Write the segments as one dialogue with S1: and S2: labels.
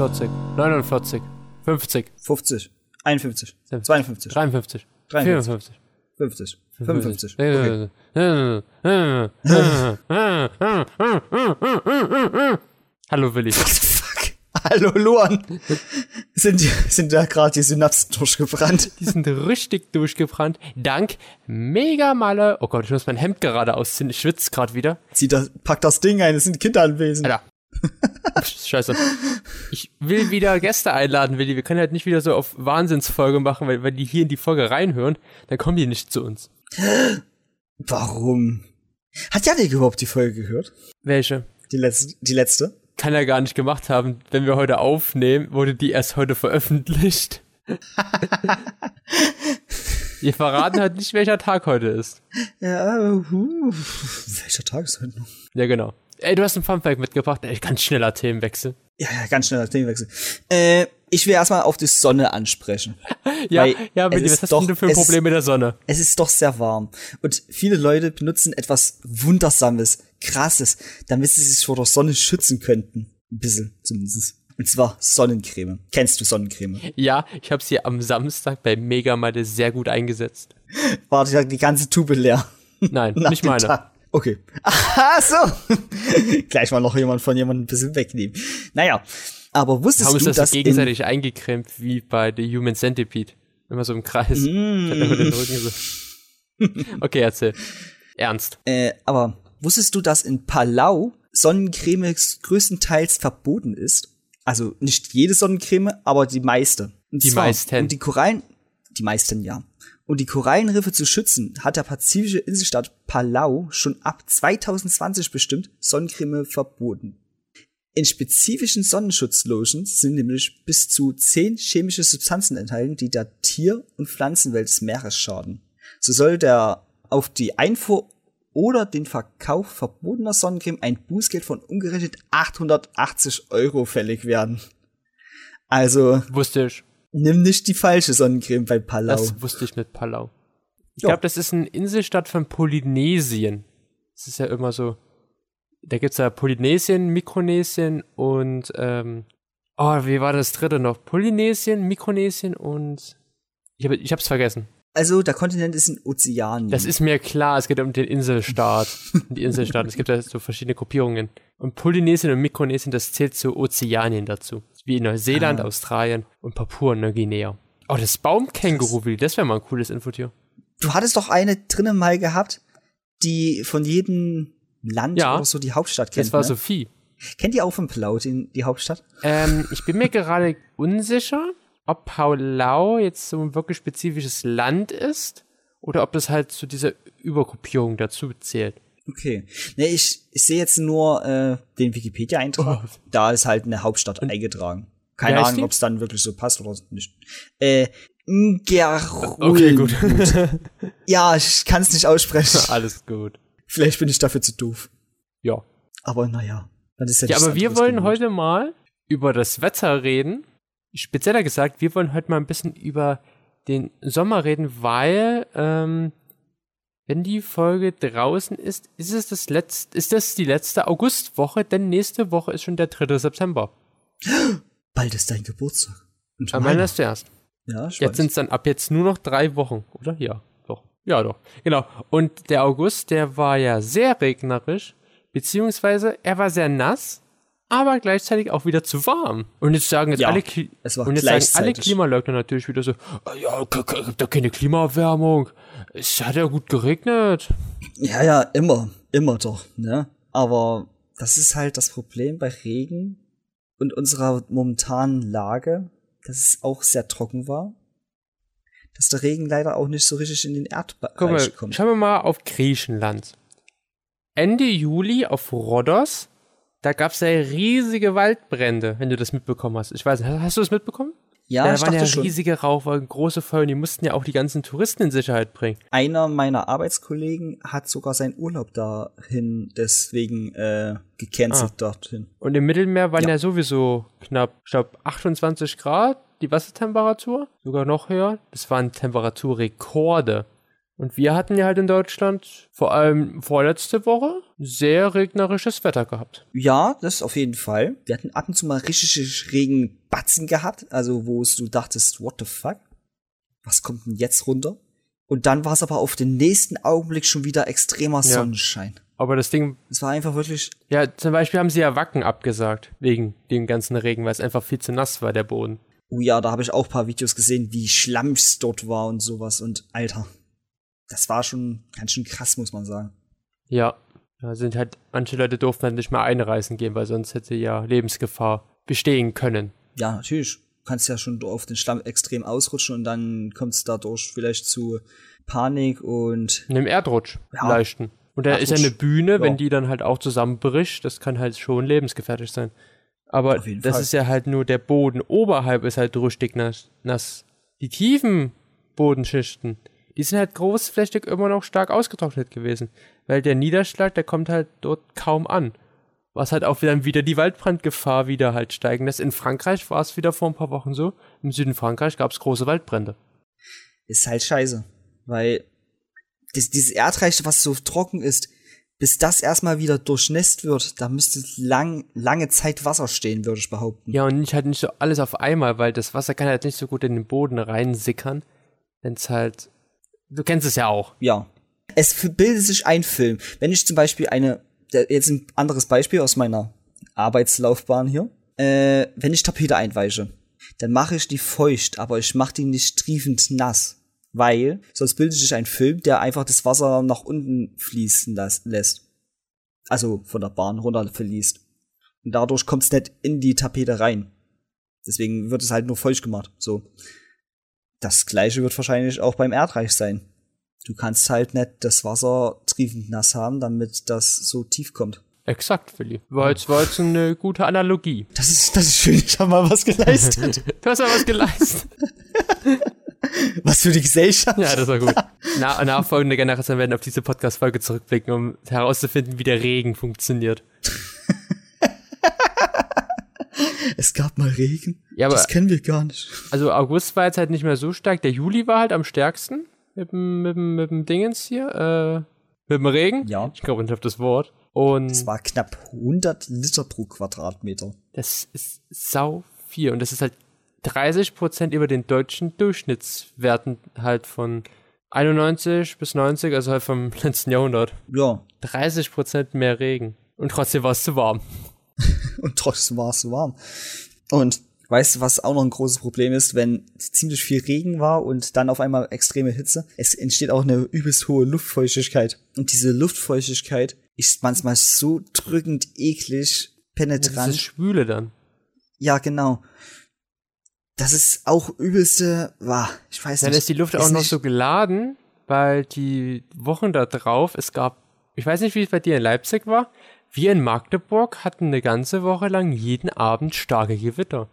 S1: 48, 49, 50,
S2: 50, 51,
S1: Sieb-
S2: 52,
S1: 53,
S2: 53,
S1: 54,
S2: 50, 55. Okay.
S1: Hallo Willi.
S2: Fuck. Hallo Luan. sind, sind da gerade die Synapsen durchgebrannt?
S1: Die sind richtig durchgebrannt. Dank Mega Malle. Oh Gott, ich muss mein Hemd gerade ausziehen. Ich schwitze gerade wieder.
S2: Zieh das, pack das Ding ein, es sind Kinder anwesend.
S1: Alter. Scheiße. Ich will wieder Gäste einladen, Willi. Wir können halt nicht wieder so auf Wahnsinnsfolge machen, weil, weil die hier in die Folge reinhören, dann kommen die nicht zu uns.
S2: Warum? Hat Janik überhaupt die Folge gehört?
S1: Welche?
S2: Die letzte? Die letzte?
S1: Kann er gar nicht gemacht haben. Wenn wir heute aufnehmen, wurde die erst heute veröffentlicht. Wir verraten halt nicht, welcher Tag heute ist.
S2: Ja, uh, welcher Tag ist heute noch?
S1: Ja, genau. Ey, du hast ein Funfact mitgebracht. Ey, ganz schneller Themenwechsel.
S2: Ja, ganz schneller Themenwechsel. Äh, ich will erstmal auf die Sonne ansprechen.
S1: Ja, ja, Willi, was hast
S2: doch-
S1: denn du für ein
S2: es ist-
S1: Problem mit der Sonne?
S2: Es ist doch sehr warm. Und viele Leute benutzen etwas Wundersames, Krasses, damit sie sich vor der Sonne schützen könnten. Ein bisschen zumindest. Und zwar Sonnencreme. Kennst du Sonnencreme?
S1: Ja, ich habe sie am Samstag bei Megamade sehr gut eingesetzt.
S2: War die, die ganze Tube leer.
S1: Nein, nicht meine.
S2: Okay. Aha, so. Gleich mal noch jemand von jemandem ein bisschen wegnehmen. Naja, aber wusstest
S1: haben
S2: du,
S1: das
S2: dass in,
S1: gegenseitig eingecremt, wie bei The Human Centipede. Immer so im Kreis.
S2: Mm.
S1: Den Rücken so. Okay, erzähl. Ernst.
S2: äh, aber wusstest du, dass in Palau Sonnencreme größtenteils verboten ist? Also nicht jede Sonnencreme, aber die meiste. Und
S1: Die meisten.
S2: Um die Korallen, die meisten ja. Um die Korallenriffe zu schützen, hat der pazifische Inselstaat Palau schon ab 2020 bestimmt Sonnencreme verboten. In spezifischen Sonnenschutzlotions sind nämlich bis zu zehn chemische Substanzen enthalten, die der Tier- und Pflanzenwelt des Meeres schaden. So soll der auf die Einfuhr oder den Verkauf verbotener Sonnencreme ein Bußgeld von umgerechnet 880 Euro fällig werden. Also
S1: Wusste ich.
S2: Nimm nicht die falsche Sonnencreme bei Palau.
S1: Das wusste ich mit Palau. Ich glaube, das ist eine Inselstadt von Polynesien. Das ist ja immer so. Da gibt's ja Polynesien, Mikronesien und ähm, oh, wie war das dritte noch? Polynesien, Mikronesien und ich habe ich hab's vergessen.
S2: Also der Kontinent ist in Ozeanien.
S1: Das ist mir klar, es geht um den Inselstaat. die Inselstaaten. Es gibt ja so verschiedene Gruppierungen. Und Polynesien und Mikronesien, das zählt zu Ozeanien dazu. Wie in Neuseeland,
S2: Ah.
S1: Australien und Papua-Neuguinea. Oh, das Baumkänguru, das wäre mal ein cooles Infotier.
S2: du hattest doch eine drinnen mal gehabt, die von jedem Land
S1: Ja.
S2: oder so die Hauptstadt kennt.
S1: Das war
S2: ne?
S1: Sophie.
S2: Kennt ihr auch von Palau die, die Hauptstadt?
S1: Ähm, ich bin mir gerade unsicher, ob Paulau jetzt so ein wirklich spezifisches Land ist oder ob das halt zu dieser Übergruppierung dazu zählt.
S2: Okay. Ne, ich, ich sehe jetzt nur äh, den Wikipedia-Eintrag. Da ist halt eine Hauptstadt eingetragen. Keine Ahnung, ob es dann wirklich so passt oder nicht. Äh, Ngerulmut.
S1: Okay, gut.
S2: Ja, ich kann es nicht aussprechen.
S1: Alles gut.
S2: Vielleicht bin ich dafür zu doof.
S1: Ja.
S2: Aber naja. Dann ist ja,
S1: Ja, aber wir wollen heute mal über das Wetter reden. Spezieller gesagt, wir wollen heute mal ein bisschen über den Sommer reden, weil ähm, wenn die Folge draußen ist, ist es das letzte, ist das die letzte Augustwoche, denn nächste Woche ist schon der 3. September.
S2: Bald ist dein Geburtstag. Und
S1: Am
S2: meiner.
S1: Ist der erst.
S2: Ja, ich
S1: Jetzt sind es dann ab jetzt nur noch drei Wochen, oder? Ja, doch. Ja, doch. Genau. Und der August, der war ja sehr regnerisch, beziehungsweise er war sehr nass, aber gleichzeitig auch wieder zu warm. Und jetzt sagen jetzt
S2: Ja,
S1: alle, Kli
S2: es war
S1: und jetzt sagen alle. Klimaleugner natürlich wieder so, "Ah ja, gibt da keine Klimaerwärmung. Es hat ja gut geregnet.
S2: Ja, ja, immer. Immer doch, ne? Aber das ist halt das Problem bei Regen und unserer momentanen Lage, dass es auch sehr trocken war. Dass der Regen leider auch nicht so richtig in den
S1: Guck mal,
S2: Erdbereich kommt.
S1: schauen wir mal auf Griechenland. Ende Juli auf Rhodos, da gab es ja riesige Waldbrände, wenn du das mitbekommen hast. Ich weiß nicht, hast du das mitbekommen?
S2: Ja, ich
S1: da waren ja
S2: dachte schon.
S1: riesige Rauchwolken, große Feuer, und die mussten ja auch die ganzen Touristen in Sicherheit bringen.
S2: Einer meiner Arbeitskollegen hat sogar seinen Urlaub dahin deswegen äh, gecancelt
S1: Ah.
S2: dorthin.
S1: Und im Mittelmeer waren ja,
S2: Ja.
S1: sowieso knapp, ich glaube, 28 Grad, die Wassertemperatur, sogar noch höher. Das waren Temperaturrekorde. Und wir hatten ja halt in Deutschland, vor allem vorletzte Woche, sehr regnerisches Wetter gehabt.
S2: Ja, das auf jeden Fall. Wir hatten ab und zu mal richtige Regenbatzen gehabt, also wo du dachtest, what the fuck? Was kommt denn jetzt runter? Und dann war es aber auf den nächsten Augenblick schon wieder extremer Sonnenschein.
S1: Aber das Ding,
S2: Es war einfach wirklich,
S1: ja, zum Beispiel haben sie ja Wacken abgesagt, wegen dem ganzen Regen, weil es einfach viel zu nass war, der Boden.
S2: oh ja, da habe ich auch ein paar Videos gesehen, wie schlammig es dort war und sowas. Und Alter, das war schon ganz schön krass, muss man sagen.
S1: Ja, da sind halt, manche Leute durften halt nicht mehr einreisen gehen, weil sonst hätte ja Lebensgefahr bestehen können.
S2: Ja, natürlich. Du kannst ja schon auf den Schlamm extrem ausrutschen und dann kommt es dadurch vielleicht zu Panik und
S1: In einem Erdrutsch,
S2: Ja.
S1: leichten. Und da ist ja eine Bühne,
S2: ja.
S1: wenn die dann halt auch zusammenbricht, das kann halt schon lebensgefährlich sein. Aber das
S2: Fall.
S1: ist ja halt nur der Boden. Oberhalb ist halt richtig nass. nass. Die tiefen Bodenschichten, die sind halt großflächig immer noch stark ausgetrocknet gewesen. Weil der Niederschlag, der kommt halt dort kaum an. Was halt auch dann wieder die Waldbrandgefahr wieder halt steigen lässt. In Frankreich war es wieder vor ein paar Wochen so. Im Süden Frankreich gab es große Waldbrände.
S2: ist halt scheiße. Weil das, dieses Erdreich, was so trocken ist, bis das erstmal wieder durchnässt wird, da müsste lang, lange Zeit Wasser stehen, würde ich behaupten.
S1: Ja, und nicht halt nicht so alles auf einmal, weil das Wasser kann halt nicht so gut in den Boden reinsickern, wenn es halt. Du kennst es ja auch.
S2: Ja. Es bildet sich ein Film. Wenn ich zum Beispiel eine, jetzt ein anderes Beispiel aus meiner Arbeitslaufbahn hier, äh, wenn ich Tapete einweiche, dann mache ich die feucht, aber ich mache die nicht triefend nass. Weil sonst bildet sich ein Film, der einfach das Wasser nach unten fließen lässt. Also von der Bahn runter verliest. Und dadurch kommt es nicht in die Tapete rein. Deswegen wird es halt nur feucht gemacht. So. Das gleiche wird wahrscheinlich auch beim Erdreich sein. Du kannst halt nicht das Wasser triefend nass haben, damit das so tief kommt.
S1: Exakt, Willi. War jetzt, war jetzt eine gute Analogie.
S2: Das ist, das ist schön, ich habe mal was geleistet.
S1: Du hast ja was geleistet.
S2: was für die Gesellschaft.
S1: ja, das war gut. Na, nachfolgende Generationen werden auf diese Podcast-Folge zurückblicken, um herauszufinden, wie der Regen funktioniert.
S2: Es gab mal Regen.
S1: Ja, aber
S2: das kennen wir gar nicht.
S1: also August war jetzt halt nicht mehr so stark. Der Juli war halt am stärksten. Mit dem, mit mit dem Dingens hier. Äh, mit dem Regen.
S2: Ja.
S1: Ich glaube nicht auf das Wort. Und
S2: Es war knapp 100 Liter pro Quadratmeter.
S1: Das ist sau viel. Und das ist halt 30 Prozent über den deutschen Durchschnittswerten halt von 91 bis 90, also halt vom letzten Jahrhundert.
S2: Ja.
S1: 30 Prozent mehr Regen. Und trotzdem war es zu warm.
S2: Und trotzdem war es so warm. Und weißt du, was auch noch ein großes Problem ist, wenn ziemlich viel Regen war und dann auf einmal extreme Hitze? Es entsteht auch eine übelst hohe Luftfeuchtigkeit. Und diese Luftfeuchtigkeit ist manchmal so drückend eklig,
S1: Das ist
S2: penetrant.
S1: Schwüle dann.
S2: Ja, genau. Das ist auch übelste, wow, ich weiß
S1: Dann
S2: nicht.
S1: ist die Luft
S2: Ist
S1: auch noch so geladen, weil die Wochen da drauf, es gab, ich weiß nicht, wie es bei dir in Leipzig war, wir in Magdeburg hatten eine ganze Woche lang jeden Abend starke Gewitter.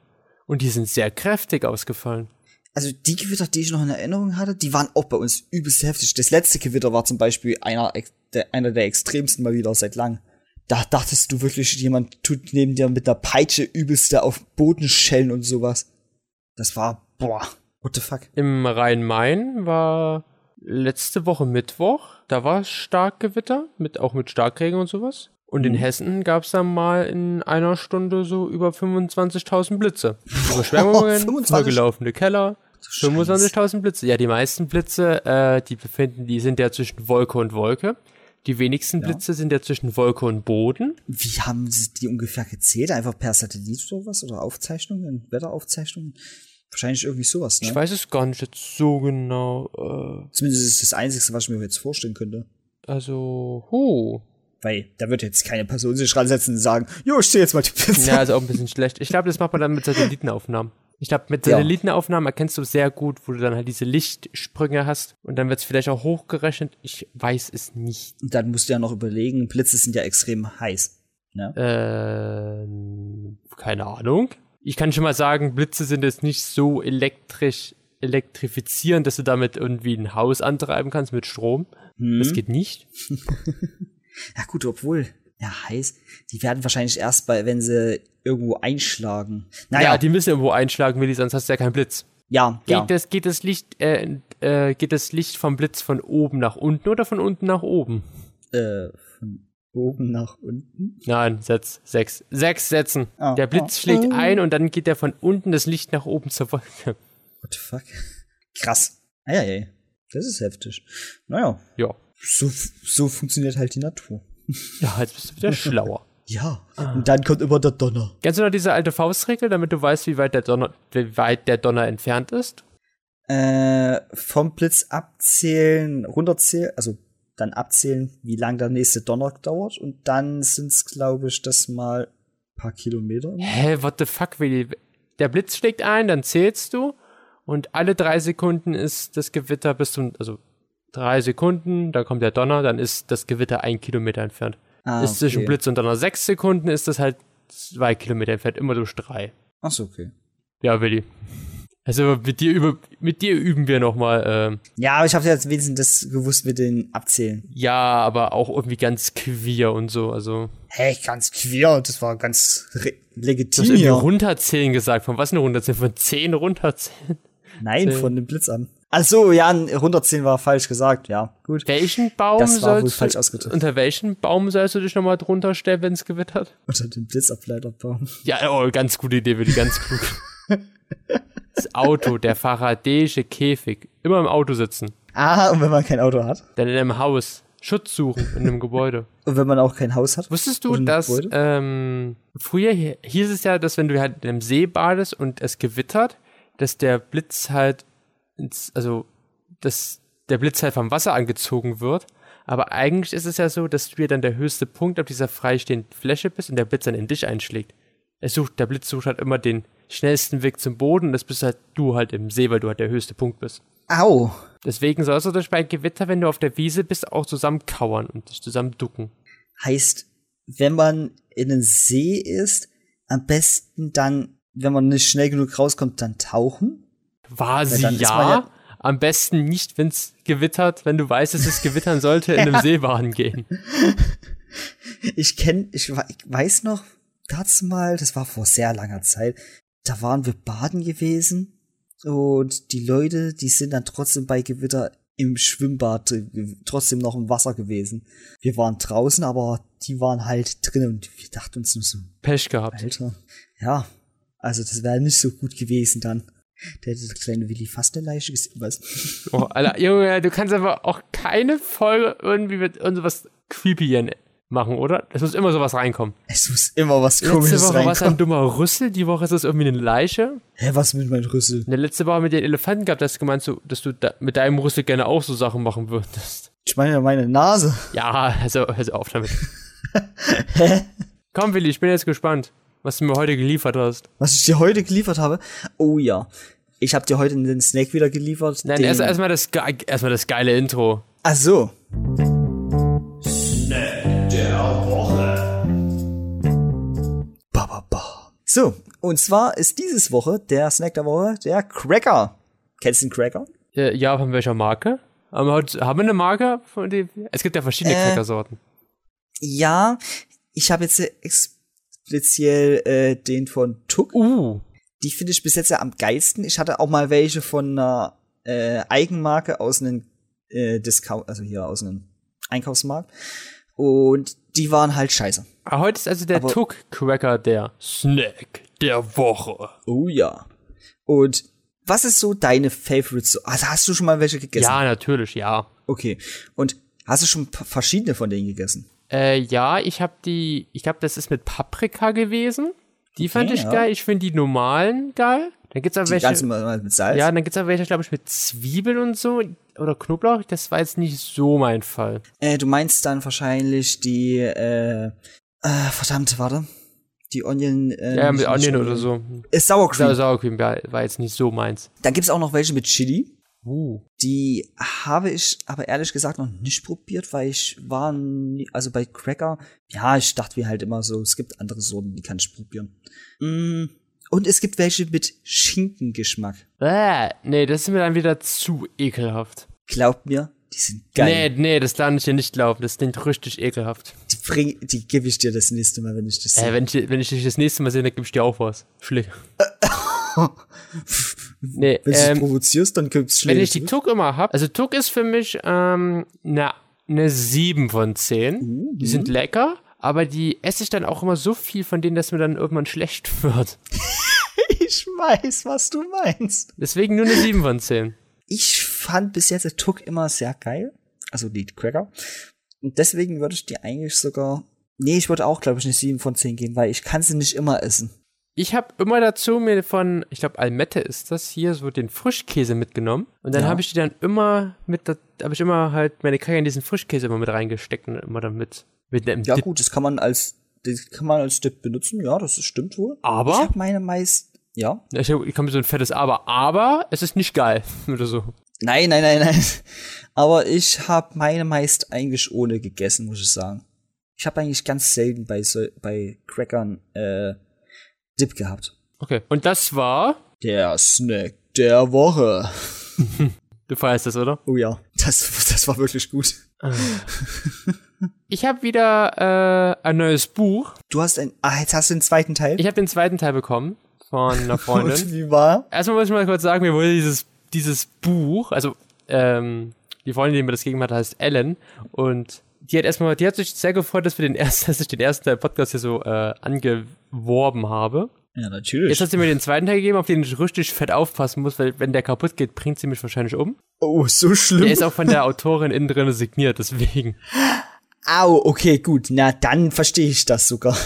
S1: Und die sind sehr kräftig ausgefallen.
S2: Also die Gewitter, die ich noch in Erinnerung hatte, die waren auch bei uns übelst heftig. Das letzte Gewitter war zum Beispiel einer, der, einer der extremsten mal wieder seit langem. Da dachtest du wirklich, jemand tut neben dir mit einer Peitsche übelste auf den Boden schellen und sowas. Das war, boah, what the fuck.
S1: Im Rhein-Main war letzte Woche Mittwoch, da war stark Gewitter, mit, auch mit Starkregen und sowas. Und in Hessen gab es dann mal in einer Stunde so über 25.000 Blitze. Überschwemmungen,
S2: 25?
S1: vollgelaufene Keller,
S2: Scheiße.
S1: 25.000 Blitze. Ja, die meisten Blitze, äh, die befinden, die sind ja zwischen Wolke und Wolke. Die wenigsten Blitze sind ja zwischen Wolke und Boden.
S2: Wie haben sie die ungefähr gezählt? Einfach per Satellit oder was? Oder Aufzeichnungen? Wetteraufzeichnungen? Wahrscheinlich irgendwie sowas, ne?
S1: Ich weiß es gar nicht jetzt so genau. Äh,
S2: Zumindest ist das Einzige, was ich mir jetzt vorstellen könnte.
S1: also, huh.
S2: Weil da wird jetzt keine Person sich ransetzen und sagen, jo, ich stehe jetzt mal die Pizza.
S1: Ja, ist auch ein bisschen schlecht. Ich glaube, das macht man dann mit Satellitenaufnahmen. Ich glaube, mit. Satellitenaufnahmen erkennst du sehr gut, wo du dann halt diese Lichtsprünge hast und dann wird es vielleicht auch hochgerechnet. Ich weiß es nicht.
S2: Und dann musst du ja noch überlegen, Blitze sind ja extrem heiß. Ne?
S1: Ähm, keine Ahnung. Ich kann schon mal sagen, Blitze sind jetzt nicht so elektrisch elektrifizierend, dass du damit irgendwie ein Haus antreiben kannst mit Strom.
S2: Hm.
S1: Das geht nicht.
S2: Ja gut, obwohl, ja, heiß. Die werden wahrscheinlich erst bei, wenn sie irgendwo einschlagen. Naja,
S1: Ja, die müssen irgendwo einschlagen, Willi, sonst hast du ja keinen Blitz.
S2: Ja,
S1: Geht,
S2: ja.
S1: das, geht, das Licht, äh, äh, geht das Licht vom Blitz von oben nach unten oder von unten nach oben?
S2: Äh, von oben nach unten.
S1: Nein, Setz, sechs. Sechs Sätzen.
S2: Ah,
S1: der Blitz
S2: ah.
S1: schlägt ein und dann geht der von unten das Licht nach oben zur Wolke.
S2: What the fuck? Krass. Eieiei. Das ist heftig. Naja,
S1: Ja.
S2: So, so funktioniert halt die Natur.
S1: Ja, jetzt bist du wieder schlauer.
S2: Ja. Und dann kommt immer der Donner.
S1: Kennst du noch diese alte Faustregel, damit du weißt, wie weit der Donner, wie weit der Donner entfernt ist?
S2: Äh, vom Blitz abzählen, runterzählen, also dann abzählen, wie lang der nächste Donner dauert. Und dann sind's, glaube ich, das mal paar Kilometer.
S1: Hä, what the fuck, Willi? Der Blitz schlägt ein, dann zählst du und alle drei Sekunden ist das Gewitter bis zum, also drei Sekunden, da kommt der Donner, dann ist das Gewitter ein Kilometer entfernt.
S2: Ah,
S1: ist zwischen
S2: okay.
S1: Blitz und Donner sechs Sekunden, ist das halt zwei Kilometer entfernt, immer durch drei.
S2: Ach so, okay.
S1: Ja, Willi. Also mit dir, über, mit dir üben wir nochmal, ähm,
S2: Ja, aber ich habe jetzt wenigstens das gewusst mit den Abzählen.
S1: ja, aber auch irgendwie ganz queer und so, also.
S2: Hey, ganz queer, das war ganz re-
S1: Du hast
S2: legitim
S1: irgendwie runterzählen gesagt. Von was eine runterzählen? Von zehn runterzählen?
S2: Nein,
S1: zählen.
S2: von dem Blitz an. Ach so, ja, 110 war falsch gesagt, ja, gut.
S1: Welchen Baum
S2: Das war wohl
S1: sollst
S2: falsch
S1: du,
S2: ausgedrückt.
S1: unter welchen Baum sollst du dich nochmal drunter stellen, wenn es gewittert?
S2: Unter dem Blitzableiterbaum.
S1: Ja, oh, ganz gute Idee, Willi, ganz klug. Das Auto, der faradäische Käfig. Immer im Auto sitzen.
S2: Ah, und wenn man kein Auto hat.
S1: Dann in einem Haus. Schutz suchen in einem Gebäude.
S2: Und wenn man auch kein Haus hat.
S1: Wusstest du, dass ähm, früher hi- hieß es ja, dass wenn du halt in einem See badest und es gewittert, dass der Blitz halt ins, also dass der Blitz halt vom Wasser angezogen wird. Aber eigentlich ist es ja so, dass du ja dann der höchste Punkt auf dieser freistehenden Fläche bist und der Blitz dann in dich einschlägt. Er sucht, der Blitz sucht halt immer den schnellsten Weg zum Boden und das bist halt du halt im See, weil du halt der höchste Punkt bist.
S2: Au.
S1: Deswegen sollst du dich bei Gewitter, wenn du auf der Wiese bist, auch zusammenkauern und dich zusammen ducken.
S2: Heißt, wenn man in einem See ist, am besten dann, wenn man nicht schnell genug rauskommt, dann tauchen.
S1: War sie ja,
S2: ja-
S1: Am besten nicht, wenn es gewittert, wenn du weißt, dass es gewittern sollte, in einem See gehen.
S2: Ich kenn, ich, ich weiß noch, das mal, das war vor sehr langer Zeit, da waren wir baden gewesen und die Leute, die sind dann trotzdem bei Gewitter im Schwimmbad äh, trotzdem noch im Wasser gewesen. Wir waren draußen, aber die waren halt drin und wir dachten uns nur so,
S1: Pech gehabt.
S2: Alter, ja, also das wäre nicht so gut gewesen dann. Der hätte der kleine Willi fast eine Leiche gesehen, was?
S1: Oh, Alter, Junge, du kannst aber auch keine Folge irgendwie mit irgendwas creepy machen, oder? Es muss immer sowas reinkommen.
S2: Es muss immer was
S1: Letzte
S2: komisches
S1: Woche war es ein
S2: reinkommen.
S1: dummer Rüssel, die Woche ist es irgendwie eine Leiche.
S2: Hä, was mit meinem Rüssel?
S1: In der letzte Woche mit den Elefanten hast du gemeint, so, dass du da, mit deinem Rüssel gerne auch so Sachen machen würdest.
S2: Ich meine ja meine Nase.
S1: Ja, also, also auf damit.
S2: Hä?
S1: Komm, Willi, ich bin jetzt gespannt, was du mir heute geliefert hast.
S2: Was ich dir heute geliefert habe? Oh ja. Ich habe dir heute den Snack wieder geliefert.
S1: Nein, erst erstmal das, ge- erstmal das geile Intro.
S2: Ach so. Ba, ba, ba. So, und zwar ist dieses Woche der Snack der Woche der Cracker. Kennst du den Cracker?
S1: Äh, ja, von welcher Marke? Haben wir, heute- haben wir eine Marke? Es gibt ja verschiedene
S2: Äh,
S1: Crackersorten.
S2: Ja, ich habe jetzt speziell äh, den von Tuck.
S1: Uh,
S2: Die finde ich bis jetzt ja am geilsten. Ich hatte auch mal welche von einer äh, Eigenmarke aus einem äh, Discount, also hier aus einem Einkaufsmarkt. Und die waren halt scheiße.
S1: ah, heute ist also der
S2: Aber-
S1: Tuck Cracker der Snack der Woche.
S2: Oh ja. Und was ist so deine Favorites? So- Also hast du schon mal welche gegessen?
S1: Ja, natürlich, ja.
S2: Okay. Und hast du schon verschiedene von denen gegessen?
S1: Äh, ja, ich habe die, ich glaube, das ist mit Paprika gewesen. Die fand
S2: Okay,
S1: ich
S2: ja.
S1: geil. Ich finde die normalen geil. Dann gibt's auch
S2: Die
S1: welche.
S2: mit Salz?
S1: Ja, dann gibt's auch welche, glaube ich, mit Zwiebeln und so. Oder Knoblauch. Das war jetzt nicht so mein Fall.
S2: Äh, du meinst dann wahrscheinlich die, äh, äh, verdammt, warte. Die Onion, äh,
S1: Ja, mit Onion oder so.
S2: Äh, Sour Cream.
S1: Sour Cream war, war jetzt nicht so meins.
S2: Dann gibt's auch noch welche mit Chili.
S1: Uh.
S2: Die habe ich aber ehrlich gesagt noch nicht probiert, weil ich war, nie, also bei Cracker, ja, ich dachte mir halt immer so, es gibt andere Sorten, die kann ich probieren. Mm, und es gibt welche mit Schinkengeschmack.
S1: Äh, nee, das ist mir dann wieder zu ekelhaft.
S2: Glaubt mir, die sind geil.
S1: Nee, nee, das darf ich dir nicht glauben. Das klingt richtig ekelhaft.
S2: Die, bring, die gebe ich dir das nächste Mal, wenn ich das
S1: Äh,
S2: sehe.
S1: wenn ich, wenn ich dich das nächste Mal sehe, dann gebe ich dir auch was. Schlick. Nee,
S2: Wenn du
S1: ähm,
S2: es provozierst, dann gibt's
S1: wenn
S2: Schläge.
S1: ich die Tuck immer hab, also Tuck ist für mich ähm, eine ne 7 von 10.
S2: Mhm.
S1: Die sind lecker, aber die esse ich dann auch immer so viel von denen, dass mir dann irgendwann schlecht wird.
S2: ich weiß, was du meinst.
S1: Deswegen nur eine 7 von 10.
S2: Ich fand bis jetzt Tuck immer sehr geil. Also die Cracker. Und deswegen würde ich die eigentlich sogar. Nee, ich würde auch, glaube ich, eine 7 von 10 geben, weil ich kann sie nicht immer essen.
S1: Ich habe immer dazu mir von, ich glaube Almette ist das hier, so den Frischkäse mitgenommen. Und dann
S2: Ja.
S1: habe ich die dann immer mit, habe ich immer halt meine Cracker in diesen Frischkäse immer mit reingesteckt und immer dann mit, einem
S2: Ja,
S1: Dip.
S2: gut, das kann man als das kann man als Dip benutzen, ja, das stimmt wohl.
S1: Aber?
S2: Ich habe meine meist. Ja.
S1: Ich, hab- ich komme so ein fettes Aber, aber es ist nicht geil oder so.
S2: Nein, nein, nein, nein. Aber ich habe meine meist eigentlich ohne gegessen, muss ich sagen. Ich habe eigentlich ganz selten bei, so, bei Crackern äh, Dip gehabt.
S1: Okay. Und das war,
S2: Der Snack der Woche.
S1: du feierst das, oder?
S2: Oh ja, das, das war wirklich gut.
S1: Ich habe wieder äh, ein neues Buch.
S2: Du hast ein. Ah, jetzt hast du den zweiten Teil.
S1: Ich habe den zweiten Teil bekommen von einer Freundin.
S2: Und wie war?
S1: Erstmal muss ich mal kurz sagen, mir wurde dieses, dieses Buch, also ähm, die Freundin, die mir das gegeben hat, heißt Ellen und die hat erstmal, die hat sich sehr gefreut, dass wir den ersten, dass ich den ersten Teil Podcast hier so äh, angeworben habe.
S2: Ja, natürlich.
S1: Jetzt hat sie mir den zweiten Teil gegeben, auf den ich richtig fett aufpassen muss, weil wenn der kaputt geht, bringt sie mich wahrscheinlich um.
S2: oh, so schlimm.
S1: Der ist auch von der Autorin innen drin signiert, deswegen.
S2: Au, okay, gut. Na, dann verstehe ich das sogar.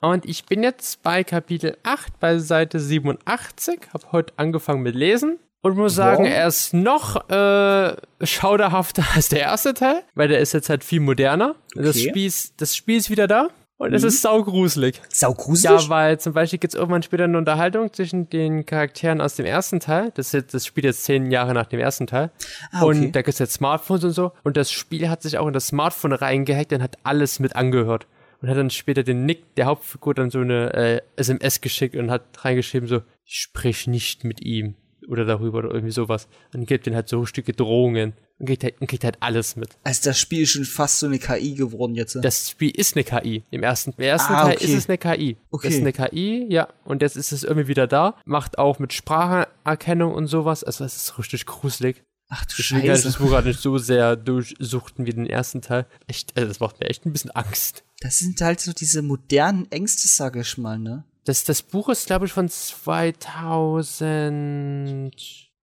S1: Und ich bin jetzt bei Kapitel 8, bei Seite 87, habe heute angefangen mit Lesen und muss sagen,
S2: Ja.
S1: er ist noch äh, schauderhafter als der erste Teil, weil der ist jetzt halt viel moderner. Das,
S2: Okay.
S1: Spiel ist, das Spiel ist wieder da und es ist saugruselig.
S2: Sau gruselig.
S1: Ja, weil zum Beispiel gibt es irgendwann später eine Unterhaltung zwischen den Charakteren aus dem ersten Teil. Das, ist jetzt, das spielt jetzt zehn Jahre nach dem ersten Teil.
S2: Ah, okay.
S1: Und da gibt es jetzt Smartphones und so. Und das Spiel hat sich auch in das Smartphone reingehackt und hat alles mit angehört. Und hat dann später den Nick, der Hauptfigur, dann so eine äh, SMS geschickt und hat reingeschrieben so, ich sprich nicht mit ihm. Oder darüber oder irgendwie sowas. Und gibt den halt so Stücke Drohungen. Und kriegt halt, und kriegt halt alles mit.
S2: also das Spiel ist schon fast so eine KI geworden jetzt.
S1: Das Spiel ist eine KI. Im ersten, im ersten
S2: Ah,
S1: Teil
S2: okay.
S1: ist es eine KI.
S2: Okay.
S1: Das ist eine KI, ja. Und jetzt ist es irgendwie wieder da. Macht auch mit Spracherkennung und sowas. Also es ist richtig gruselig.
S2: Ach du
S1: Deswegen kann ich das
S2: Scheiße.
S1: Buch gerade nicht so sehr durchsuchten wie den ersten Teil. Echt, also das macht mir echt ein bisschen Angst.
S2: Das sind halt so diese modernen Ängste, sag ich mal, ne?
S1: Das, das Buch ist, glaube ich, von 2000,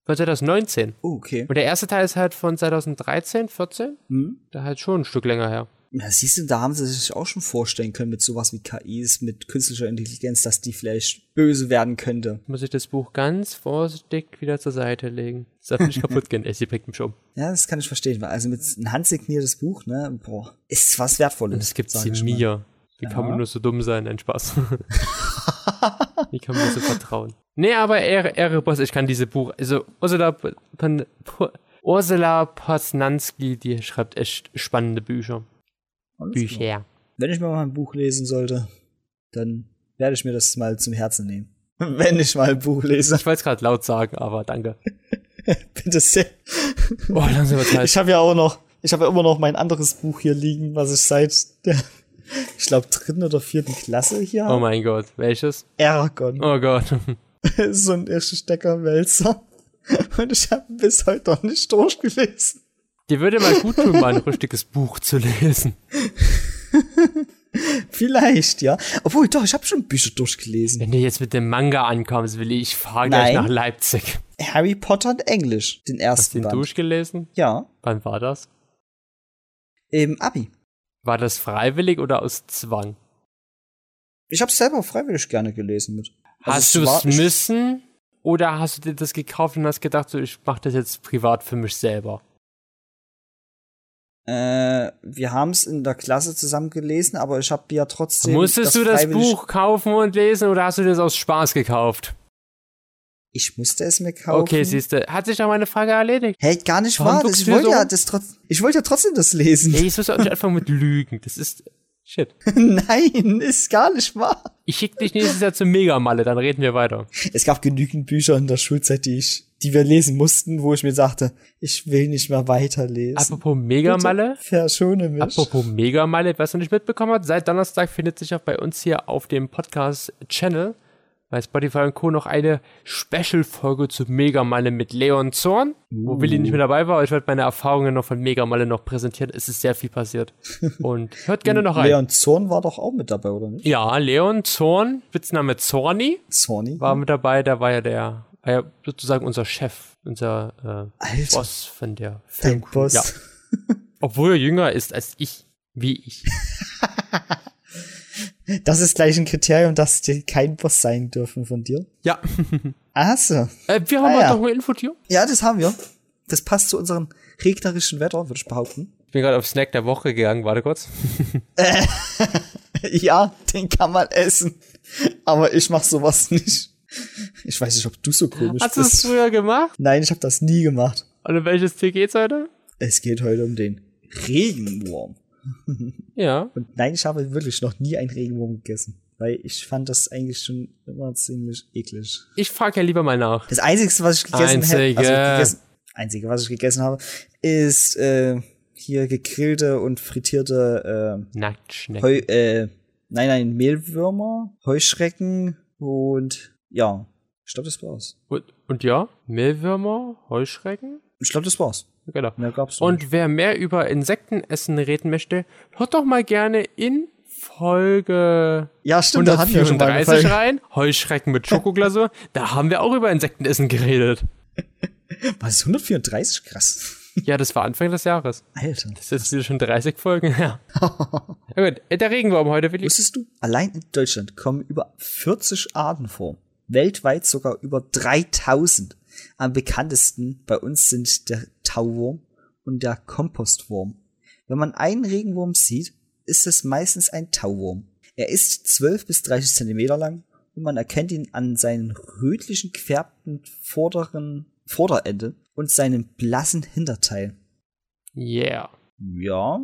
S1: von 2019.
S2: Oh, okay.
S1: Und der erste Teil ist halt von 2013, 14.
S2: Hm?
S1: Da halt schon ein Stück länger her.
S2: Ja, siehst du, da haben sie sich auch schon vorstellen können mit sowas wie KIs, mit künstlicher Intelligenz, dass die vielleicht böse werden könnte.
S1: Muss ich das Buch ganz vorsichtig wieder zur Seite legen. Das darf nicht kaputt gehen. Sie bringt mich um.
S2: Ja, das kann ich verstehen, weil also mit ein handsigniertes Buch, ne, boah, ist was Wertvolles.
S1: Und es gibt sie mir. Wie kann man nur so dumm sein? Ein Spaß. Wie kann man mir so vertrauen? Nee, aber Boss, ich kann diese Buch, also Ursula, Pan, Ursula Posnanski, die schreibt echt spannende Bücher.
S2: Alles klar.
S1: Bücher.
S2: Wenn ich mir mal ein Buch lesen sollte, dann werde ich mir das mal zum Herzen nehmen. Wenn ich mal ein Buch lese,
S1: Ich wollte es gerade laut sagen, aber danke.
S2: bitte sehr.
S1: Oh, langsam wird
S2: Ich habe ja auch noch, ich habe ja immer noch mein anderes Buch hier liegen, was ich seit der, ich glaube, dritten oder vierten Klasse hier
S1: Oh mein Gott, welches?
S2: Eragon.
S1: Oh Gott.
S2: so ein erster Steckerwälzer. Und ich habe bis heute noch nicht durchgelesen.
S1: Dir würde mal gut tun, mal ein richtiges Buch zu lesen.
S2: Vielleicht, ja. Obwohl, doch, ich habe schon Bücher durchgelesen.
S1: Wenn du jetzt mit dem Manga ankommst, Willi, ich fahre gleich nach Leipzig.
S2: Harry Potter und Englisch, den
S1: Hast du
S2: ersten
S1: den
S2: Band.
S1: durchgelesen?
S2: Ja,
S1: Wann war das?
S2: im Abi.
S1: War das freiwillig oder aus Zwang?
S2: Ich habe selber freiwillig gerne gelesen mit. Also
S1: hast du es müssen oder hast du dir das gekauft und hast gedacht, so, ich mache das jetzt privat für mich selber?
S2: Äh, wir haben es in der Klasse zusammen gelesen, aber ich habe ja trotzdem.
S1: Musstest du das Buch kaufen und lesen oder hast du das aus Spaß gekauft?
S2: Ich musste es mir kaufen.
S1: Okay, siehst du, hat sich doch meine Frage erledigt.
S2: Hey, gar nicht
S1: Warum
S2: wahr. Das, ich wollte
S1: so
S2: ja das trotz, ich wollte ja trotzdem das lesen.
S1: Ey, ich muss auch nicht anfangen mit Lügen. Das ist shit.
S2: Nein, ist gar nicht wahr.
S1: Ich schick dich nächstes Jahr zum Megamalle, dann reden wir weiter.
S2: Es gab genügend Bücher in der Schulzeit, die ich, die wir lesen mussten, wo ich mir sagte, ich will nicht mehr weiterlesen.
S1: Apropos Megamalle,
S2: Bitte Verschone mich.
S1: Apropos Megamalle, was du nicht mitbekommen hast, seit Donnerstag findet sich auch bei uns hier auf dem Podcast-Channel bei Spotify und Co. noch eine Special-Folge zu Megamalle mit Leon Zorn, wo
S2: Uh.
S1: Willi nicht mehr dabei war, aber ich werde meine Erfahrungen noch von Megamalle noch präsentieren. Es ist sehr viel passiert. Und hört gerne noch rein.
S2: Leon Zorn war doch auch mit dabei, oder nicht?
S1: Ja, Leon Zorn, Spitzname Zorni,
S2: Zorni?
S1: war mit dabei. Der war ja der, war ja sozusagen unser Chef, unser äh, Boss von der Filmcrew.
S2: Boss.
S1: Ja. Obwohl er jünger ist als ich, wie ich.
S2: Das ist gleich ein Kriterium, dass die kein Boss sein dürfen von dir.
S1: Ja.
S2: Ach so.
S1: äh, wir haben
S2: Ah,
S1: heute
S2: ja.
S1: noch ein Infotier.
S2: Ja, das haben wir. Das passt zu unserem regnerischen Wetter, würde ich behaupten.
S1: Ich bin gerade auf Snack der Woche gegangen, warte kurz.
S2: Ja, den kann man essen. Aber ich mach sowas nicht. Ich weiß nicht, ob du so komisch
S1: Hast du es
S2: bist.
S1: früher gemacht?
S2: Nein, ich habe das nie gemacht.
S1: Und um welches Tier geht's heute?
S2: Es geht heute um den Regenwurm.
S1: Ja.
S2: Und nein, ich habe wirklich noch nie einen Regenwurm gegessen. Weil ich fand das eigentlich schon immer ziemlich eklig.
S1: Ich frage ja lieber mal nach.
S2: Das Einzige, was ich gegessen
S1: Einzige.
S2: habe, also gegessen, Einzige, was ich gegessen habe, ist äh, hier gegrillte und frittierte äh,
S1: Nacktschnecken.
S2: Heu, äh, nein, nein, Mehlwürmer, Heuschrecken und ja, ich glaube, das war's.
S1: Und, und ja, Mehlwürmer, Heuschrecken.
S2: Ich glaube, das war's.
S1: Genau.
S2: Mehr gab's
S1: Und wer mehr über Insektenessen reden möchte, hört doch mal gerne in Folge
S2: Ja, stimmt, da hatten wir schon mal eine
S1: 134
S2: Folge.
S1: rein. Heuschrecken mit Schokoglasur. da haben wir auch über Insektenessen geredet.
S2: Was ist 134? Krass.
S1: Ja, das war Anfang des Jahres.
S2: Alter.
S1: Das ist jetzt wieder schon 30 Folgen, ja. ja gut, äh, der Regenwurm heute, Willi.
S2: Wusstest du, allein in Deutschland kommen über 40 Arten vor. Weltweit sogar über 3000. Am bekanntesten bei uns sind der Tauwurm und der Kompostwurm. Wenn man einen Regenwurm sieht, ist es meistens ein Tauwurm. Er ist 12 bis 30 Zentimeter lang und man erkennt ihn an seinen rötlichen gefärbten vorderen Vorderende und seinem blassen Hinterteil.
S1: Yeah.
S2: Ja,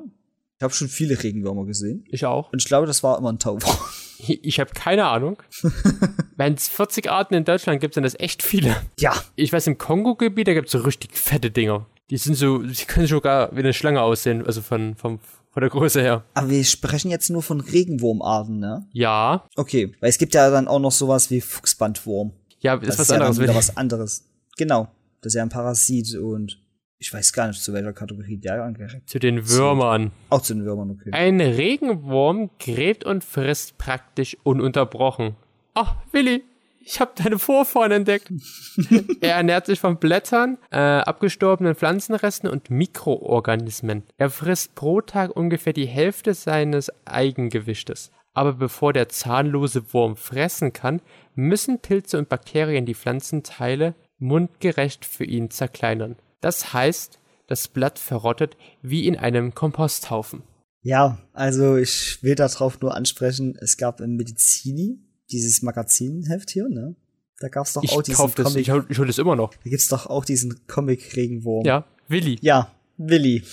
S2: ich habe schon viele Regenwürmer gesehen
S1: Ich auch.
S2: und ich glaube, das war immer ein Tauwurm.
S1: Ich, ich habe keine Ahnung. Wenn es 40 Arten in Deutschland gibt, sind das echt viele.
S2: Ja,
S1: Ich weiß, im Kongo-Gebiet, da gibt es so richtig fette Dinger. Die sind so, die können sogar wie eine Schlange aussehen, also von, vom, von der Größe her.
S2: Aber wir sprechen jetzt nur von Regenwurmarten, ne?
S1: Ja,
S2: Okay, weil es gibt ja dann auch noch sowas wie Fuchsbandwurm.
S1: ja, das, ist was
S2: ja
S1: anderes.
S2: dann wieder was anderes. Genau, das ist ja ein Parasit und ich weiß gar nicht, zu welcher Kategorie der angehört.
S1: Zu den Würmern.
S2: Auch zu den Würmern, okay.
S1: Ein Regenwurm gräbt und frisst praktisch ununterbrochen. Ach, Willi, ich habe deine Vorfahren entdeckt. er ernährt sich von Blättern, äh, abgestorbenen Pflanzenresten und Mikroorganismen. Er frisst pro Tag ungefähr die Hälfte seines Eigengewichtes. Aber bevor der zahnlose Wurm fressen kann, müssen Pilze und Bakterien die Pflanzenteile mundgerecht für ihn zerkleinern. Das heißt, das Blatt verrottet wie in einem Komposthaufen.
S2: Ja, also ich will darauf nur ansprechen, es gab im Medizini dieses Magazinheft hier, ne? Da gab's doch
S1: Ich
S2: auch diesen
S1: das,
S2: Comic.
S1: ich, hol- ich hole das immer noch.
S2: da gibt's doch auch diesen Comic-Regenwurm.
S1: Ja, Willi.
S2: Ja, Willi.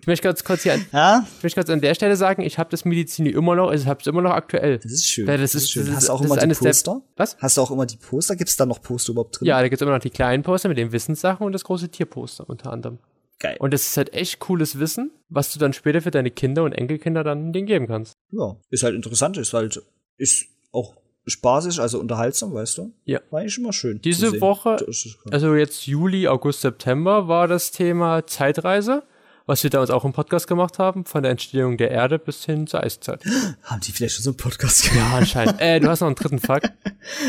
S1: Ich möchte ganz kurz hier, an,
S2: Ja,
S1: ich möchte ganz an der Stelle sagen, ich habe das Medizin immer noch, also ich habe es immer noch aktuell.
S2: das ist schön.
S1: Ja, das ist-
S2: schön.
S1: das
S2: Hast du auch
S1: das
S2: immer die
S1: eines der-
S2: Poster?
S1: Was?
S2: Hast du auch immer die Poster? Gibt's da noch Poster überhaupt drin?
S1: Ja, da gibt es immer noch die kleinen Poster mit den Wissenssachen und das große Tierposter unter anderem.
S2: Geil.
S1: Und das ist halt echt cooles Wissen, was du dann später für deine Kinder und Enkelkinder dann denen geben kannst.
S2: Ja, ist halt interessant, ist halt, ist auch spaßig, also unterhaltsam, weißt du?
S1: Ja.
S2: War eigentlich immer schön.
S1: Diese. Woche-. Also jetzt Juli, August, September war das Thema Zeitreise, was wir damals auch im Podcast gemacht haben, von der Entstehung der Erde bis hin zur Eiszeit.
S2: Haben die vielleicht schon so einen Podcast gemacht?
S1: Ja, anscheinend. äh, du hast noch einen dritten Fakt.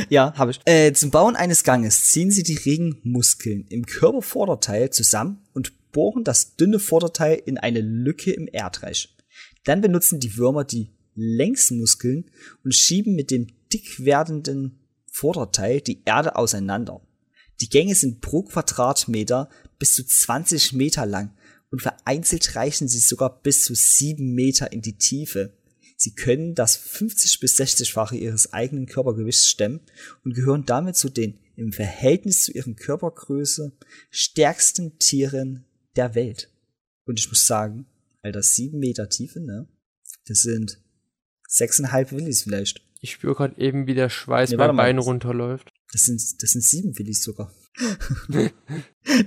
S2: Ja, habe ich. Äh, zum Bauen eines Ganges ziehen sie die Regenmuskeln im Körpervorderteil zusammen und bohren das dünne Vorderteil in eine Lücke im Erdreich. Dann benutzen die Würmer die Längsmuskeln und schieben mit dem dick werdenden Vorderteil die Erde auseinander. Die Gänge sind pro Quadratmeter bis zu 20 Meter lang und vereinzelt reichen sie sogar bis zu 7 Meter in die Tiefe. Sie können das 50 bis 60-fache ihres eigenen Körpergewichts stemmen und gehören damit zu den im Verhältnis zu ihren Körpergröße stärksten Tieren der Welt. Und ich muss sagen, Alter, 7 Meter Tiefe, ne? Das sind 6,5 Willis vielleicht.
S1: Ich spüre gerade eben, wie der Schweiß
S2: Nee,
S1: beim. Bein runterläuft.
S2: Das sind, das sind 7 Willis sogar.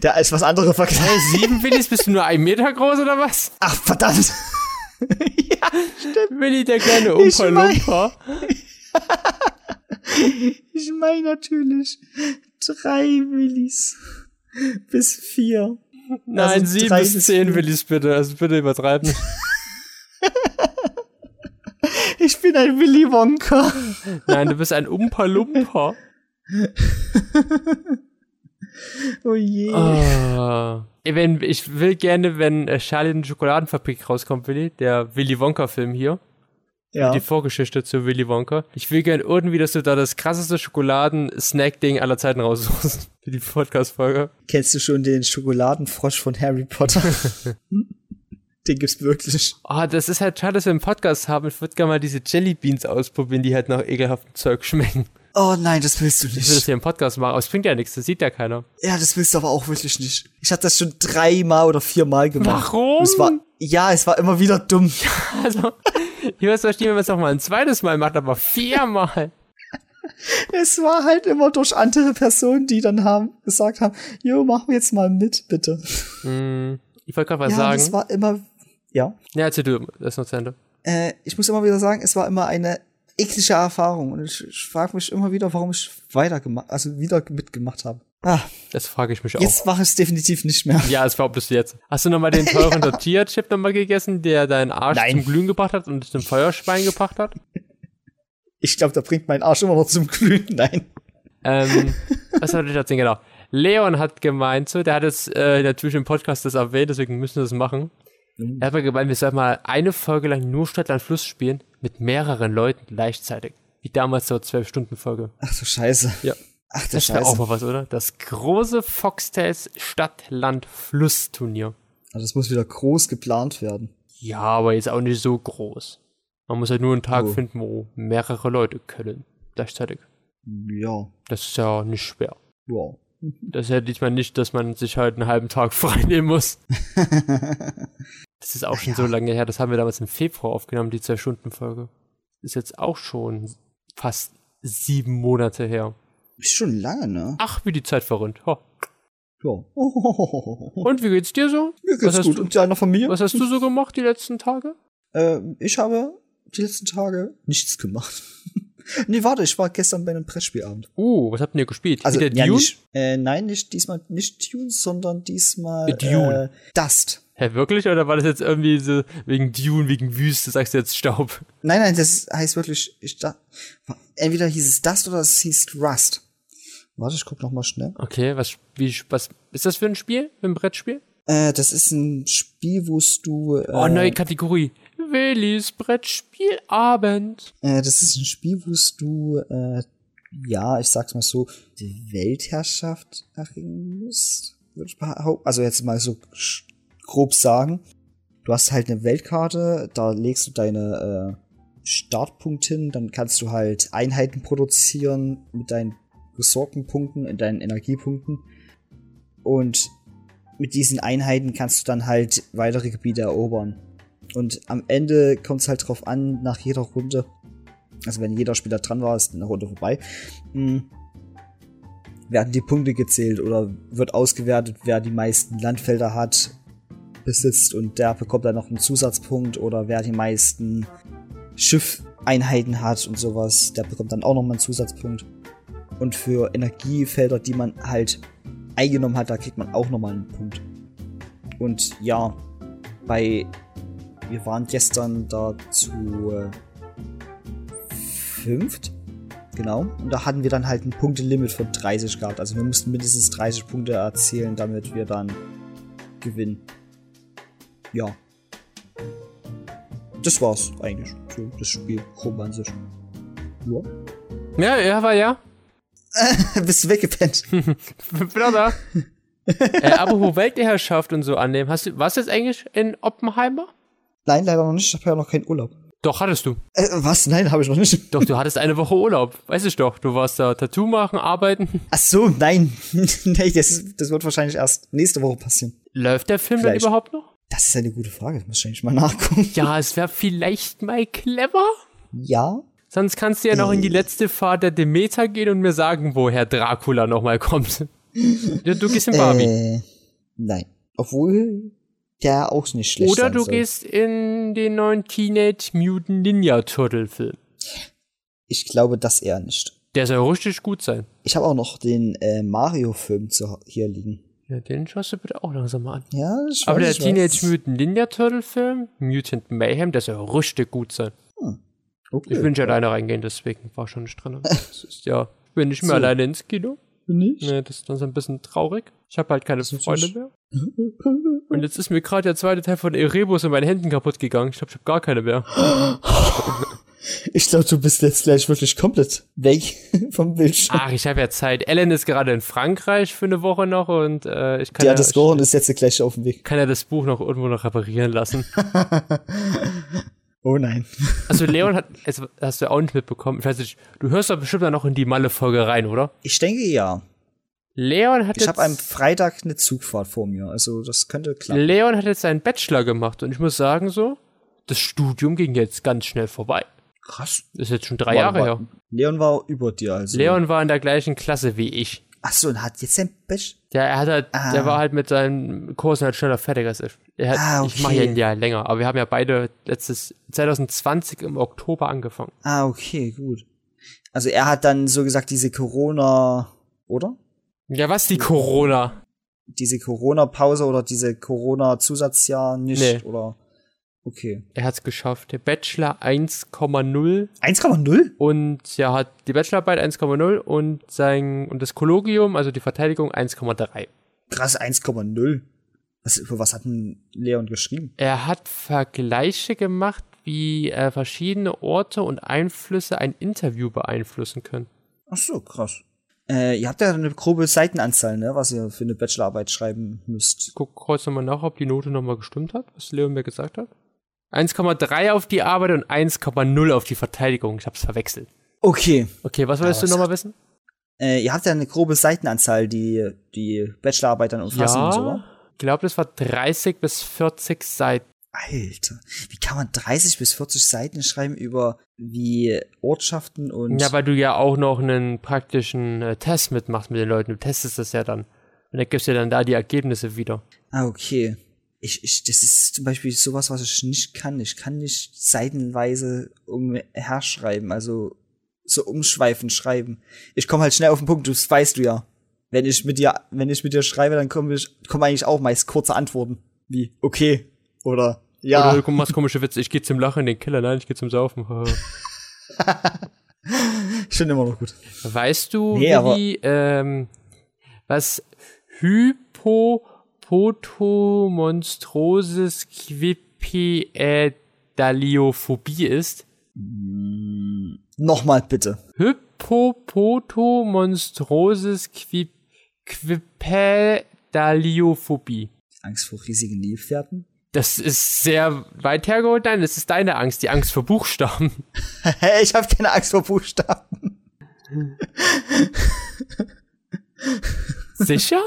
S2: der ist was andere vergleicht.
S1: Hey, sieben Willis, bist du nur ein Meter groß oder was?
S2: Ach, verdammt! ja,
S1: Willi, der kleine
S2: Ich
S1: Umpa
S2: mein-
S1: Lumpa.
S2: Ich meine natürlich drei Willis bis vier.
S1: Nein,
S2: Also
S1: sieben bis zehn. Willis bitte. Also bitte übertreib nicht.
S2: Ich bin ein Willy Wonka.
S1: Nein, du bist ein Umpa Lumpa.
S2: Oh je.
S1: Wenn, ich will gerne, wenn äh, Charlie in die Schokoladenfabrik rauskommt, Willi, der Willy Wonka-Film hier,
S2: ja.
S1: die Vorgeschichte zu Willy Wonka. Ich will gerne irgendwie, dass du da das krasseste Schokoladen-Snack-Ding aller Zeiten raussuchst für die Podcast-Folge.
S2: Kennst du schon den Schokoladenfrosch von Harry Potter? den gibt's wirklich.
S1: Ah, das ist halt schade, dass wir einen Podcast haben. Ich würde gerne mal diese Jelly Beans ausprobieren, die halt nach ekelhaftem Zeug schmecken.
S2: Oh nein, das willst du
S1: Ich will das
S2: nicht.
S1: hier im Podcast machen, aber es bringt ja nichts, das sieht ja keiner.
S2: Ja, das willst du aber auch wirklich nicht. Ich habe das schon dreimal oder viermal gemacht.
S1: Warum?
S2: Es war, ja, es war immer wieder dumm.
S1: Also, ich weiß verstehen, wenn man es noch mal ein zweites Mal macht, aber viermal.
S2: Es war halt immer durch andere Personen, die dann haben gesagt haben, jo, mach mir jetzt mal mit, bitte.
S1: Hm, ich wollte gerade was
S2: ja,
S1: sagen.
S2: das war immer, ja.
S1: ja, erzähl du, das ist noch zu Ende.
S2: Äh, ich muss immer wieder sagen, es war immer eine eklige Erfahrung und ich, ich frage mich immer wieder, warum ich weitergemacht, also wieder mitgemacht habe. Ah,
S1: Das frage ich mich auch.
S2: jetzt mache ich es definitiv nicht mehr.
S1: Ja, es war bis jetzt. Hast du nochmal den teuren Tortilla-Chip nochmal gegessen, der deinen Arsch
S2: Nein.
S1: zum Glühen gebracht hat und zum Feuerschwein gebracht hat?
S2: Ich glaube, da bringt mein Arsch immer noch zum Glühen. Nein.
S1: Ähm, was soll ich erzählen? Genau. Leon hat gemeint, so, der hat jetzt äh, natürlich im Podcast das erwähnt, deswegen müssen wir das machen. Er hat mal gemeint, wir sollen mal eine Folge lang nur Stadt, Land, Fluss spielen mit mehreren Leuten gleichzeitig. Wie damals so 12-Stunden-Folge.
S2: Ach du Scheiße.
S1: Ja.
S2: Ach du
S1: Das wäre auch
S2: Scheiße.
S1: mal was, oder? Das große Foxtails Stadt, Land, Fluss-Turnier.
S2: Also das muss wieder groß geplant werden.
S1: Ja, aber jetzt auch nicht so groß. Man muss halt nur einen Tag
S2: Oh.
S1: finden, wo mehrere Leute können. Gleichzeitig.
S2: Ja.
S1: Das ist ja nicht schwer.
S2: Wow.
S1: Das ist ja diesmal nicht, dass man sich halt einen halben Tag frei nehmen muss. Das ist auch schon so lange her. Das haben wir damals im Februar aufgenommen, die zwei-Stunden-Folge. Ist jetzt auch schon fast sieben Monate her.
S2: Ist schon lange, ne?
S1: Ach, wie die Zeit verrinnt. Ho.
S2: Ja.
S1: Und wie geht's dir so?
S2: Mir
S1: was
S2: geht's
S1: hast
S2: gut.
S1: du-
S2: Und deiner Familie?
S1: Was hast du so gemacht die letzten Tage?
S2: Äh, ich habe die letzten Tage nichts gemacht. nee, warte, ich war gestern bei einem Brettspielabend.
S1: Uh, was habt ihr gespielt?
S2: Also, ja,
S1: Dune?
S2: nicht, äh, nein, nicht diesmal nicht Dune, sondern diesmal
S1: Dune.
S2: Äh, Dust.
S1: Hä, wirklich? Oder war das jetzt irgendwie so wegen Dune, wegen Wüste, sagst du jetzt Staub?
S2: Nein, nein, das heißt wirklich, ich da, entweder hieß es Dust oder es hieß Rust. Warte, ich guck noch mal schnell.
S1: Okay, was, wie, was ist das für ein Spiel? Für ein Brettspiel?
S2: Äh, das ist ein Spiel, wo du, äh,
S1: Oh, neue Kategorie. Willis Brettspielabend.
S2: äh, das ist ein Spiel, wo du, äh, ja, ich sag's mal so, die Weltherrschaft erringen musst. Also jetzt mal so grob sagen. Du hast halt eine Weltkarte, da legst du deine äh, Startpunkt hin, dann kannst du halt Einheiten produzieren mit deinen Ressourcenpunkten, in deinen Energiepunkten. Und mit diesen Einheiten kannst du dann halt weitere Gebiete erobern. Und am Ende kommt es halt drauf an, nach jeder Runde, also wenn jeder Spieler dran war, ist eine Runde vorbei, mh, werden die Punkte gezählt oder wird ausgewertet, wer die meisten Landfelder hat, besitzt und der bekommt dann noch einen Zusatzpunkt oder wer die meisten Schiffeinheiten hat und sowas, der bekommt dann auch nochmal einen Zusatzpunkt. Und für Energiefelder, die man halt eingenommen hat, da kriegt man auch nochmal einen Punkt. Und ja, bei wir waren gestern da zu äh, fünft. Genau. Und da hatten wir dann halt ein Punktelimit von 30 gehabt. Also wir mussten mindestens 30 Punkte erzielen, damit wir dann gewinnen. Ja. Das war's eigentlich. So, das Spiel grob an sich. Ja.
S1: Ja, ja, war ja.
S2: Bist du weggepennt?
S1: Bin da. äh, apropos Weltherrschaft und so annehmen. Hast du, warst du jetzt eigentlich in Oppenheimer?
S2: Nein, leider noch nicht. Ich habe ja noch keinen Urlaub.
S1: Doch, hattest du.
S2: Äh, was? Nein, habe ich noch nicht.
S1: Doch, du hattest eine Woche Urlaub. Weiß ich doch. Du warst da Tattoo machen, arbeiten.
S2: Ach so, nein. nee, das, das wird wahrscheinlich erst nächste Woche passieren.
S1: Läuft der Film
S2: Vielleicht.
S1: denn überhaupt noch?
S2: Das ist eine gute Frage. Das muss ich eigentlich mal nachgucken.
S1: Ja, es wäre vielleicht mal clever.
S2: Ja.
S1: Sonst kannst du ja noch in die letzte Fahrt der Demeter gehen und mir sagen, woher Dracula nochmal kommt. du, du gehst in Barbie.
S2: Äh, nein. Obwohl der auch nicht schlecht
S1: Oder du
S2: soll.
S1: gehst in den neuen Teenage Mutant Ninja Turtle Film.
S2: Ich glaube das eher nicht.
S1: Der soll richtig gut sein.
S2: Ich habe auch noch den äh, Mario-Film hier liegen.
S1: Ja, den schaust du bitte auch langsam mal an.
S2: Ja, ich
S1: Aber der
S2: ich
S1: Teenage. Mutant Ninja Turtle Film, Mutant Mayhem, der soll richtig gut sein.
S2: Okay.
S1: Ich will nicht alleine reingehen, deswegen war schon nicht drin. Das ist ja, ich bin nicht mehr
S2: So.
S1: alleine ins Kino.
S2: Nicht?
S1: Nee, das ist dann so ein bisschen traurig. Ich habe halt keine Freunde mehr. Und jetzt ist mir gerade der zweite Teil von Erebus in meinen Händen kaputt gegangen. Ich glaube, ich habe gar keine mehr.
S2: Ich glaube, du bist jetzt gleich wirklich komplett weg vom Bildschirm.
S1: Ach, ich habe ja Zeit. Ellen ist gerade in Frankreich für eine Woche noch und äh, ich kann
S2: ja,
S1: ja,
S2: das Goron ist jetzt gleich auf dem Weg.
S1: kann ja das Buch noch irgendwo noch reparieren lassen.
S2: Oh nein.
S1: Also Leon hat, jetzt hast du auch nicht mitbekommen. Ich weiß nicht, du hörst doch bestimmt dann noch in die Malle-Folge rein, oder?
S2: Ich denke ja.
S1: Leon hat
S2: Ich habe am Freitag eine Zugfahrt vor mir, also das könnte klappen.
S1: Leon hat jetzt seinen Bachelor gemacht und ich muss sagen so, das Studium ging jetzt ganz schnell vorbei.
S2: Krass.
S1: Das ist jetzt schon drei
S2: War-
S1: Jahre
S2: war-
S1: her.
S2: Leon war über dir also.
S1: Leon war in der gleichen Klasse wie ich.
S2: Ach so, und hat jetzt ein Batch.
S1: Der, er hat halt,
S2: Ah.
S1: der war halt mit seinen Kursen halt schneller fertig als ich. Er hat,
S2: Ah,
S1: Ich mache ja
S2: okay.
S1: ein Jahr länger, aber wir haben ja beide letztes 2020 im Oktober angefangen.
S2: Ah, okay, gut. Also er hat dann so gesagt diese Corona, oder?
S1: Ja, was die Corona?
S2: Diese Corona-Pause oder diese Corona-Zusatzjahr nicht,
S1: Nee.
S2: oder? Okay.
S1: Er hat's geschafft. Der Bachelor 1,0
S2: 1,0?
S1: und er hat die Bachelorarbeit 1,0 und sein und das Kollogium, also die Verteidigung 1,3.
S2: Krass, 1,0. Was, über was hat denn Leon geschrieben?
S1: Er hat Vergleiche gemacht, wie äh, verschiedene Orte und Einflüsse ein Interview beeinflussen können.
S2: Ach so, krass. Äh, ihr habt ja eine grobe Seitenanzahl, ne, was ihr für eine Bachelorarbeit schreiben müsst.
S1: guck kurz nochmal nach, ob die Note nochmal gestimmt hat, was Leon mir gesagt hat. 1,3 auf die Arbeit und 1,0 auf die Verteidigung. Ich hab's verwechselt.
S2: Okay.
S1: Okay, was wolltest
S2: Ja,
S1: du nochmal wissen?
S2: Äh, ihr habt ja eine grobe Seitenanzahl, die die Bachelorarbeit dann umfassen muss, oder?
S1: ich glaube, das war 30 bis 40 Seiten.
S2: Alter, wie kann man 30 bis 40 Seiten schreiben über wie Ortschaften und
S1: Ja, weil du ja auch noch einen praktischen äh, Test mitmachst mit den Leuten. Du testest das ja dann. Und dann gibst du dir dann da die Ergebnisse wieder.
S2: Ah, okay. Ich, ich, das ist zum Beispiel sowas, was ich nicht kann. Ich kann nicht seitenweise umherschreiben, also so umschweifend schreiben. Ich komme halt schnell auf den Punkt, das weißt du ja. Wenn ich mit dir, wenn ich mit dir schreibe, dann kommen ich, kommen eigentlich auch meist kurze Antworten. Wie, okay. Oder ja.
S1: Oder du machst komische Witze. Ich gehe zum Lachen in den Keller. Nein, ich gehe zum Saufen.
S2: Ich finde immer noch gut.
S1: weißt du,
S2: Nee,
S1: Willi, ähm, was Hypopotomonstrosis Quippedaliophobie ist?
S2: Nochmal bitte.
S1: Hypopotomonstrosis Qui- Quippedaliophobie.
S2: Angst vor riesigen Nilpferden?
S1: Das ist sehr weit hergeholt. Nein, das ist deine Angst, die Angst vor Buchstaben.
S2: Ich habe keine Angst vor Buchstaben.
S1: Sicher?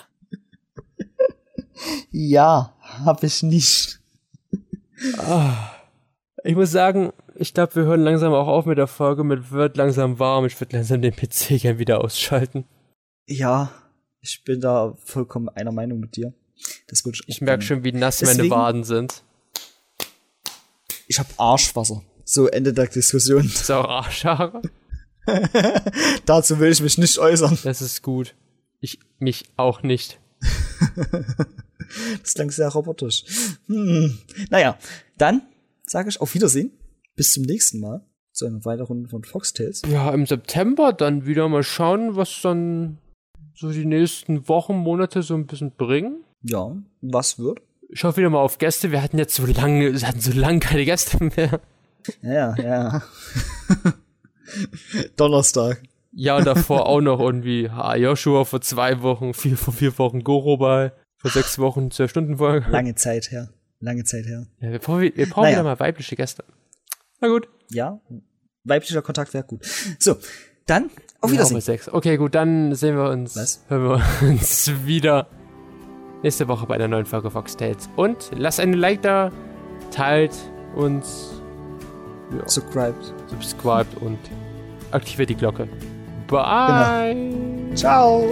S2: Ja, habe ich nicht.
S1: Ich muss sagen, ich glaube, wir hören langsam auch auf mit der Folge. Mit wird langsam warm. Ich würde langsam den PC gern wieder ausschalten.
S2: Ja, ich bin da vollkommen einer Meinung mit dir. Das würde ich.
S1: Merke schon, wie nass meine
S2: Deswegen-
S1: Waden sind.
S2: Ich habe Arschwasser. So Ende der Diskussion.
S1: Saurarschare.
S2: Dazu will ich mich nicht äußern.
S1: Das ist gut. Ich mich auch nicht.
S2: Das klang sehr robotisch. Hm. Naja, dann sage ich auf Wiedersehen. Bis zum nächsten Mal. Zu einer weiteren Runde von Foxtails.
S1: Ja, im September dann wieder mal schauen, was dann so die nächsten Wochen, Monate so ein bisschen bringen.
S2: Ja, was wird?
S1: Ich hoffe wieder mal auf Gäste. Wir hatten jetzt so lange, wir hatten so lange keine Gäste mehr.
S2: Ja, ja. Donnerstag.
S1: Ja, und davor auch noch irgendwie Joshua vor zwei Wochen, vier, vor vier Wochen Goro bei, vor sechs Wochen zwölf Stunden Folge.
S2: Lange Zeit her. Lange Zeit her.
S1: Ja, wir brauchen, wir brauchen
S2: Naja.
S1: wieder mal weibliche Gäste. Na gut.
S2: Ja, weiblicher Kontakt wäre gut. So, dann auf Wiedersehen.
S1: sechs. Okay, gut, dann sehen wir uns,
S2: Was?
S1: hören wir uns wieder nächste Woche bei einer neuen Folge Fox Tales. Und lasst einen Like da, teilt uns, ja,
S2: Subscribed.
S1: subscribt und aktiviert die Glocke. Bye.
S2: Ciao.